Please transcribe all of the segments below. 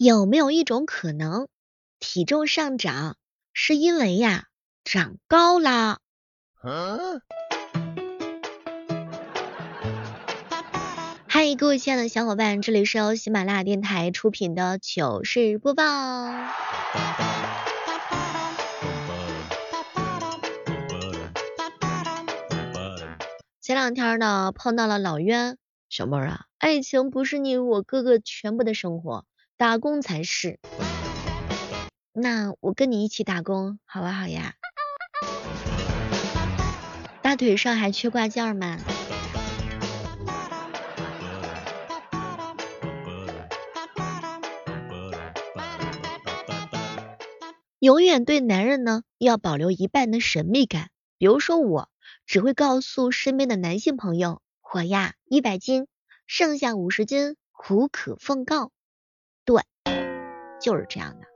有没有一种可能，体重上涨是因为呀长高啦？嗨，各位亲爱的小伙伴，这里是由喜马拉雅电台出品的糗事播报。前两天呢，碰到了老冤，小妹儿啊，爱情不是你我哥哥全部的生活。打工才是，那我跟你一起打工好不好呀？大腿上还缺挂件吗？永远对男人呢要保留一半的神秘感，比如说我只会告诉身边的男性朋友，我呀一百斤，剩下五十斤无可奉告。对，就是这样的。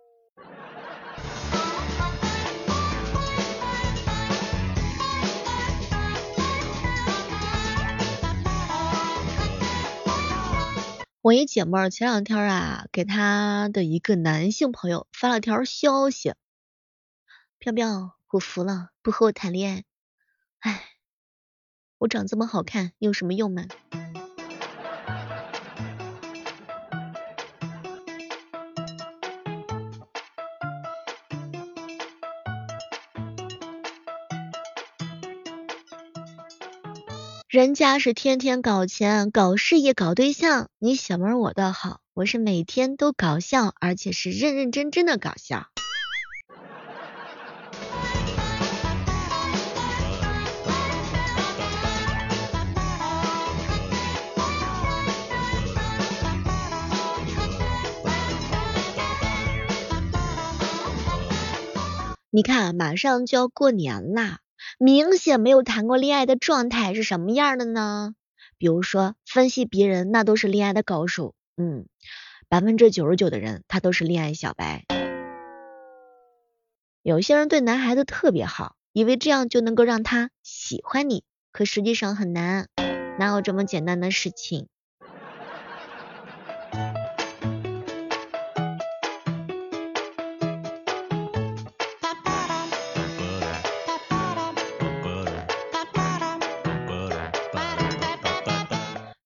我一姐妹儿前两天啊，给她的一个男性朋友发了条消息，飘飘，我服了，不和我谈恋爱。唉，我长这么好看有什么用吗？人家是天天搞钱、搞事业、搞对象，你小妹我倒好，我是每天都搞笑，而且是认认真真的搞笑。你看，马上就要过年啦。明显没有谈过恋爱的状态是什么样的呢？比如说分析别人，那都是恋爱的高手，嗯，百分之九十九的人他都是恋爱小白。有些人对男孩子特别好，以为这样就能够让他喜欢你，可实际上很难，哪有这么简单的事情？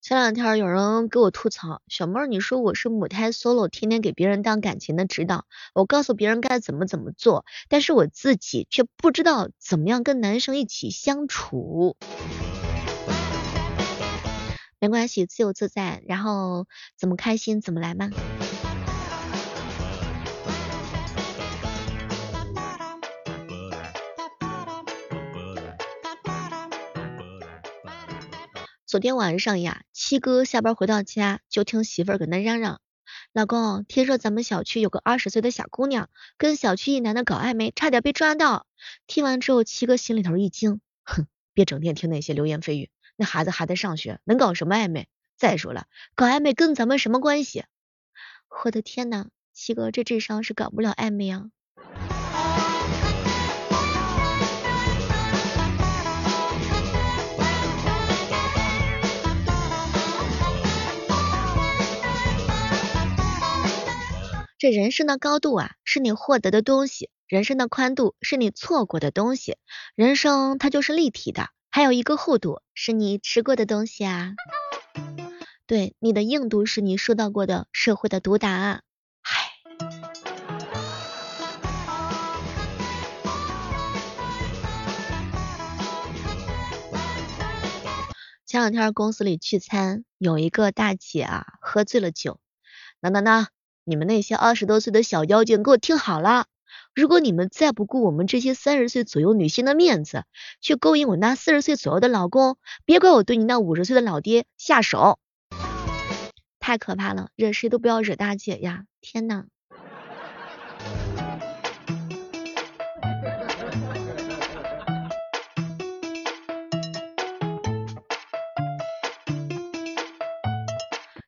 前两天有人给我吐槽，小妹儿，你说我是母胎 solo，天天给别人当感情的指导，我告诉别人该怎么怎么做，但是我自己却不知道怎么样跟男生一起相处。没关系，自由自在，然后怎么开心怎么来嘛。昨天晚上呀，七哥下班回到家，就听媳妇儿搁那嚷嚷：“老公，听说咱们小区有个二十岁的小姑娘，跟小区一男的搞暧昧，差点被抓到。”听完之后，七哥心里头一惊，哼，别整天听那些流言蜚语，那孩子还在上学，能搞什么暧昧？再说了，搞暧昧跟咱们什么关系？我的天呐，七哥这智商是搞不了暧昧啊！这人生的高度啊，是你获得的东西；人生的宽度是你错过的东西。人生它就是立体的，还有一个厚度是你吃过的东西啊。对，你的硬度是你受到过的社会的毒打。唉。前两天公司里聚餐，有一个大姐啊，喝醉了酒，那那那。你们那些二十多岁的小妖精，给我听好了！如果你们再不顾我们这些三十岁左右女性的面子，去勾引我那四十岁左右的老公，别怪我对你那五十岁的老爹下手！太可怕了，惹谁都不要惹大姐呀！天呐！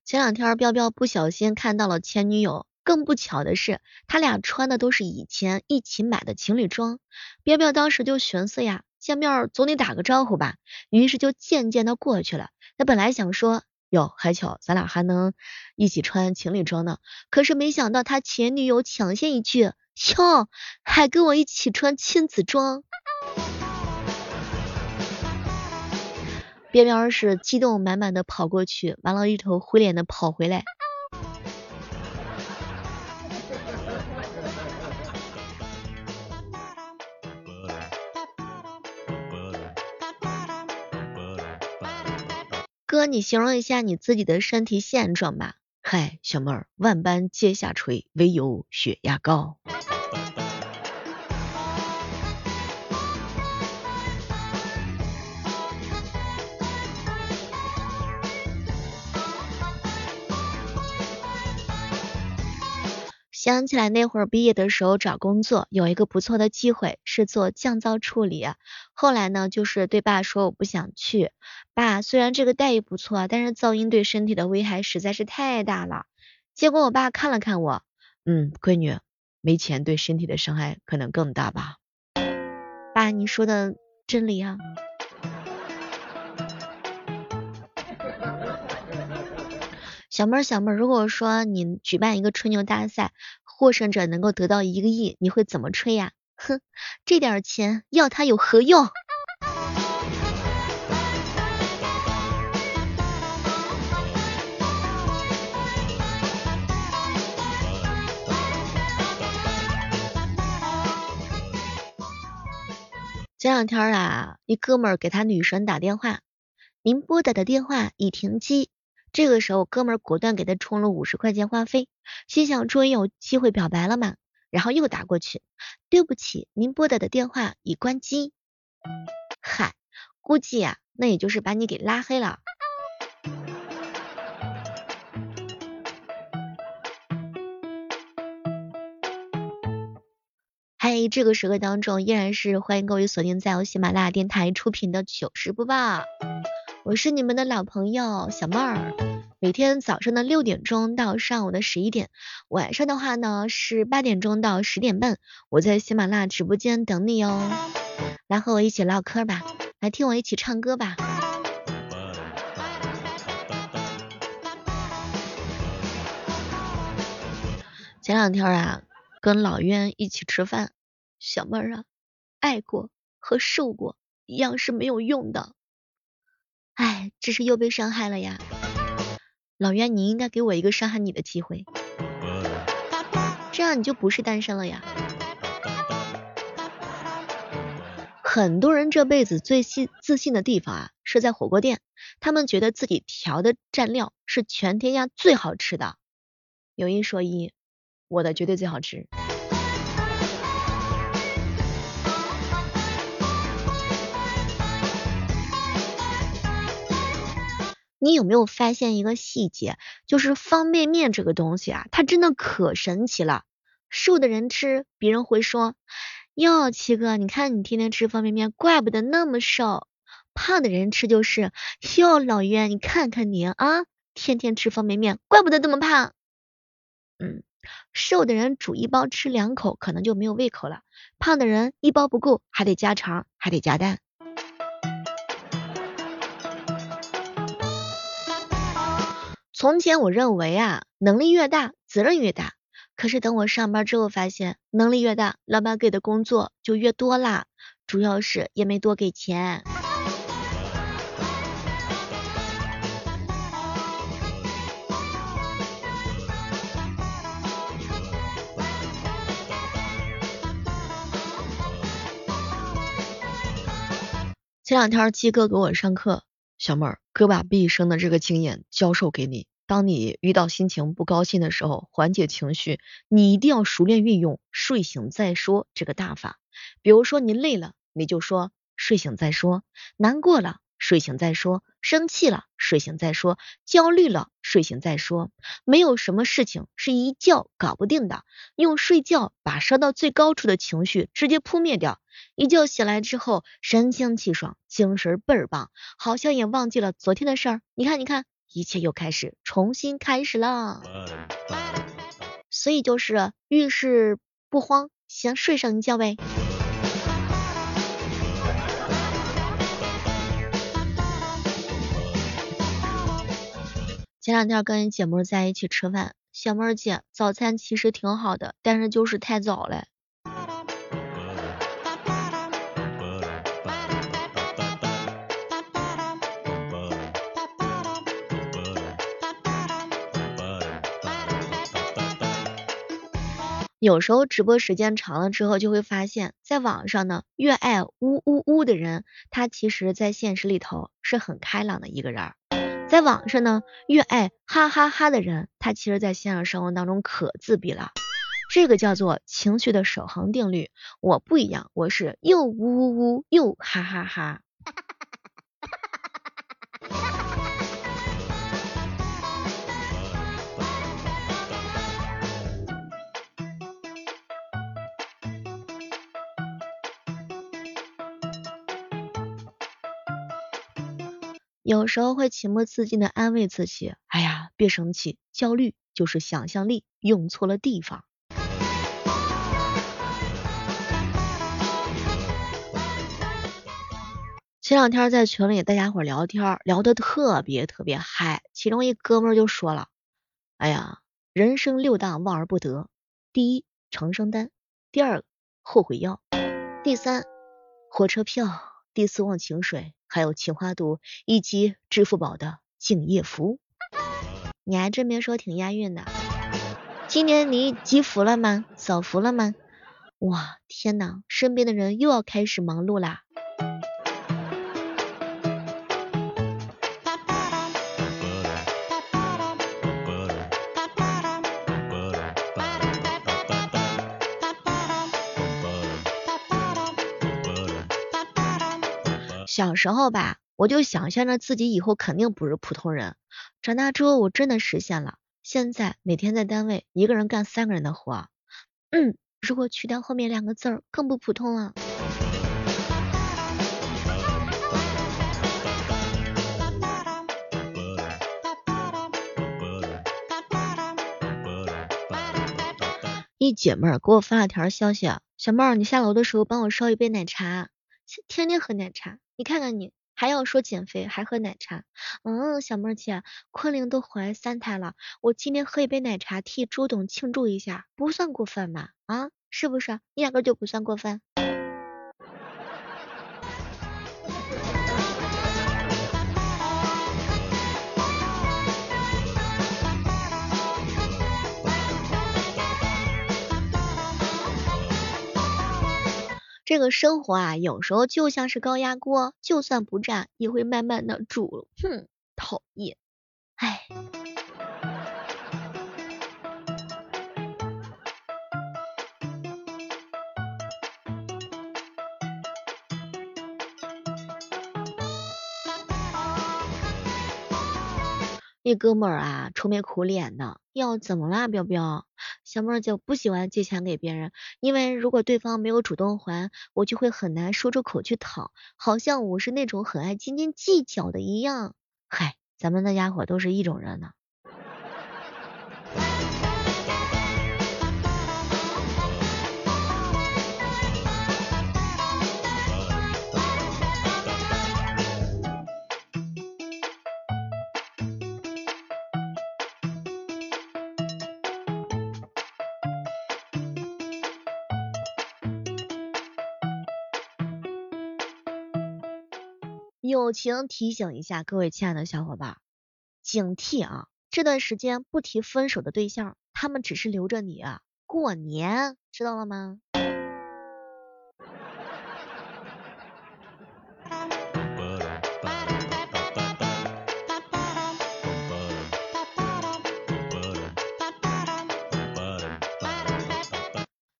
前两天，彪彪不小心看到了前女友，更不巧的是，他俩穿的都是以前一起买的情侣装。彪彪当时就寻思呀，见面总得打个招呼吧，于是就渐渐的过去了。他本来想说，哟，还巧咱俩还能一起穿情侣装呢。可是没想到他前女友抢先一句，哟，还跟我一起穿亲子装。边边是激动满满的跑过去，完了，一头灰脸的跑回来。哥，你形容一下你自己的身体现状吧。嗨，小妹儿，万般皆下垂，唯有血压高。想起来那会儿毕业的时候找工作，有一个不错的机会是做降噪处理。后来呢，就是对爸说我不想去。爸，虽然这个待遇不错，但是噪音对身体的危害实在是太大了。结果我爸看了看我，嗯，闺女，没钱对身体的伤害可能更大吧？爸，你说的真理啊。小妹儿，小妹儿，如果说你举办一个吹牛大赛，获胜者能够得到一个亿，你会怎么吹呀？哼，这点钱要它有何用？前两天啊，一哥们儿给他女神打电话，您拨打的电话已停机。这个时候，哥们儿果断给他充了五十块钱话费，心想终于有机会表白了嘛。然后又打过去，对不起，您拨打的电话已关机。嗨，估计呀，那也就是把你给拉黑了。嗨，这个时刻当中，依然是欢迎各位锁定在由喜马拉雅电台出品的糗事播报。我是你们的老朋友小妹儿，每天早上的六点钟到上午的十一点，晚上的话呢是八点钟到十点半，我在喜马拉雅直播间等你哦，来和我一起唠嗑吧，来听我一起唱歌吧。前两天啊，跟老冤一起吃饭，小妹儿啊，爱过和受过一样是没有用的。哎，这是又被伤害了呀！老袁，你应该给我一个伤害你的机会，这样你就不是单身了呀。很多人这辈子最信自信的地方啊，是在火锅店，他们觉得自己调的蘸料是全天下最好吃的。有一说一，我的绝对最好吃。你有没有发现一个细节，就是方便面这个东西啊，它真的可神奇了。瘦的人吃，别人会说，哟，七哥，你看你天天吃方便面，怪不得那么瘦。胖的人吃就是，哟，老袁，你看看你啊，天天吃方便面，怪不得这么胖。嗯，瘦的人煮一包吃两口，可能就没有胃口了。胖的人一包不够，还得加肠，还得加蛋。从前我认为啊，能力越大，责任越大。可是等我上班之后，发现能力越大，老板给的工作就越多啦，主要是也没多给钱。前两天鸡哥给我上课。小妹儿，哥把毕生的这个经验教授给你。当你遇到心情不高兴的时候，缓解情绪，你一定要熟练运用“睡醒再说”这个大法。比如说你累了，你就说“睡醒再说”；难过了。睡醒再说，生气了，睡醒再说，焦虑了，睡醒再说。没有什么事情是一觉搞不定的，用睡觉把烧到最高处的情绪直接扑灭掉。一觉醒来之后，神清气爽，精神倍儿棒，好像也忘记了昨天的事儿。你看，你看，一切又开始，重新开始了。所以就是遇事不慌，先睡上一觉呗。前两天跟一姐妹在一起吃饭，小妹儿姐，早餐其实挺好的，但是就是太早了。有时候直播时间长了之后，就会发现，在网上呢，越爱呜呜呜的人，他其实在现实里头是很开朗的一个人；在网上呢，越爱哈哈哈的人，他其实在现实生活当中可自闭了。这个叫做情绪的守恒定律。我不一样，我是又呜呜呜又哈哈哈。有时候会情不自禁的安慰自己，哎呀，别生气，焦虑就是想象力用错了地方。前两天在群里大家伙聊天，聊得特别特别嗨，其中一哥们就说了，哎呀，人生六大望而不得，第一长生丹，第二后悔药，第三火车票，第四忘情水。还有情花毒以及支付宝的敬业福，你还真别说挺押韵的。今年你积福了吗？扫福了吗？哇，天呐，身边的人又要开始忙碌啦。小时候吧，我就想象着自己以后肯定不是普通人。长大之后，我真的实现了。现在每天在单位一个人干三个人的活，嗯，如果去掉后面两个字儿，更不普通了。一姐妹儿给我发了条消息，小妹儿，你下楼的时候帮我烧一杯奶茶，天天喝奶茶。你看看你，还要说减肥，还喝奶茶。嗯，小妹儿姐，昆凌都怀三胎了，我今天喝一杯奶茶替周董庆祝一下，不算过分吧？啊，是不是？你压根就不算过分。这个生活啊，有时候就像是高压锅，就算不炸，也会慢慢的煮。哼，讨厌，哎。那哥们儿啊，愁眉苦脸的，要怎么啦，彪彪？小妹儿就不喜欢借钱给别人，因为如果对方没有主动还，我就会很难说出口去讨，好像我是那种很爱斤斤计较的一样。嗨，咱们那家伙都是一种人呢。友情提醒一下各位亲爱的小伙伴，警惕啊！这段时间不提分手的对象，他们只是留着你啊过年，知道了吗？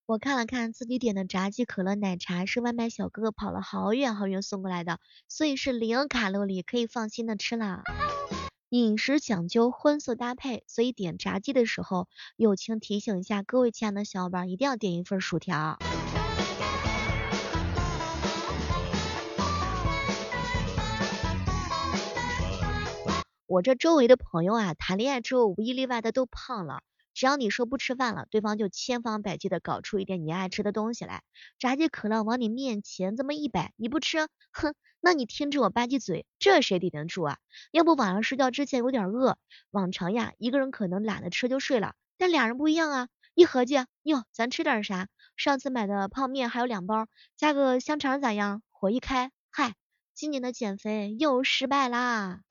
我看了看自己点的炸鸡可乐奶茶，是外卖小哥哥跑了好远好远送过来的，所以是零卡路里，可以放心的吃了。饮食讲究荤素搭配，所以点炸鸡的时候，友情提醒一下各位亲爱的小伙伴，一定要点一份薯条。我这周围的朋友啊，谈恋爱之后无一例外的都胖了。只要你说不吃饭了，对方就千方百计的搞出一点你爱吃的东西来，炸鸡可乐往你面前这么一摆，你不吃，哼，那你听着我吧唧嘴，这谁顶得住啊？要不晚上睡觉之前有点饿，往常呀一个人可能懒得吃就睡了，但俩人不一样啊，一合计，哟，咱吃点啥？上次买的泡面还有两包，加个香肠咋样？火一开，嗨，今年的减肥又失败啦。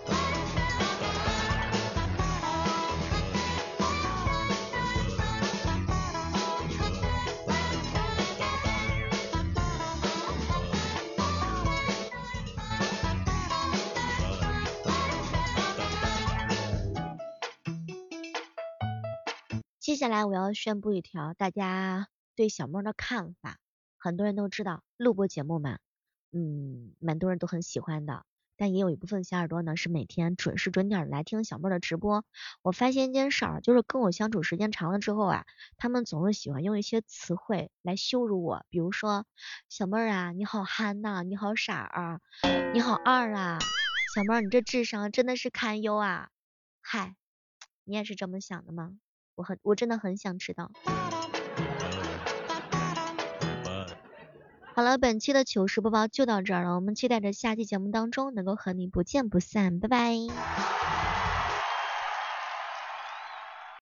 接下来我要宣布一条大家对小妹的看法。很多人都知道录播节目嘛，嗯，蛮多人都很喜欢的。但也有一部分小耳朵呢是每天准时准点来听小妹的直播。我发现一件事儿，就是跟我相处时间长了之后啊，他们总是喜欢用一些词汇来羞辱我，比如说小妹儿啊，你好憨呐，你好傻啊，你好二啊，小妹儿你这智商真的是堪忧啊。嗨，你也是这么想的吗？我很，我真的很想知道。好了，本期的糗事播报就到这儿了，我们期待着下期节目当中能够和你不见不散，拜拜。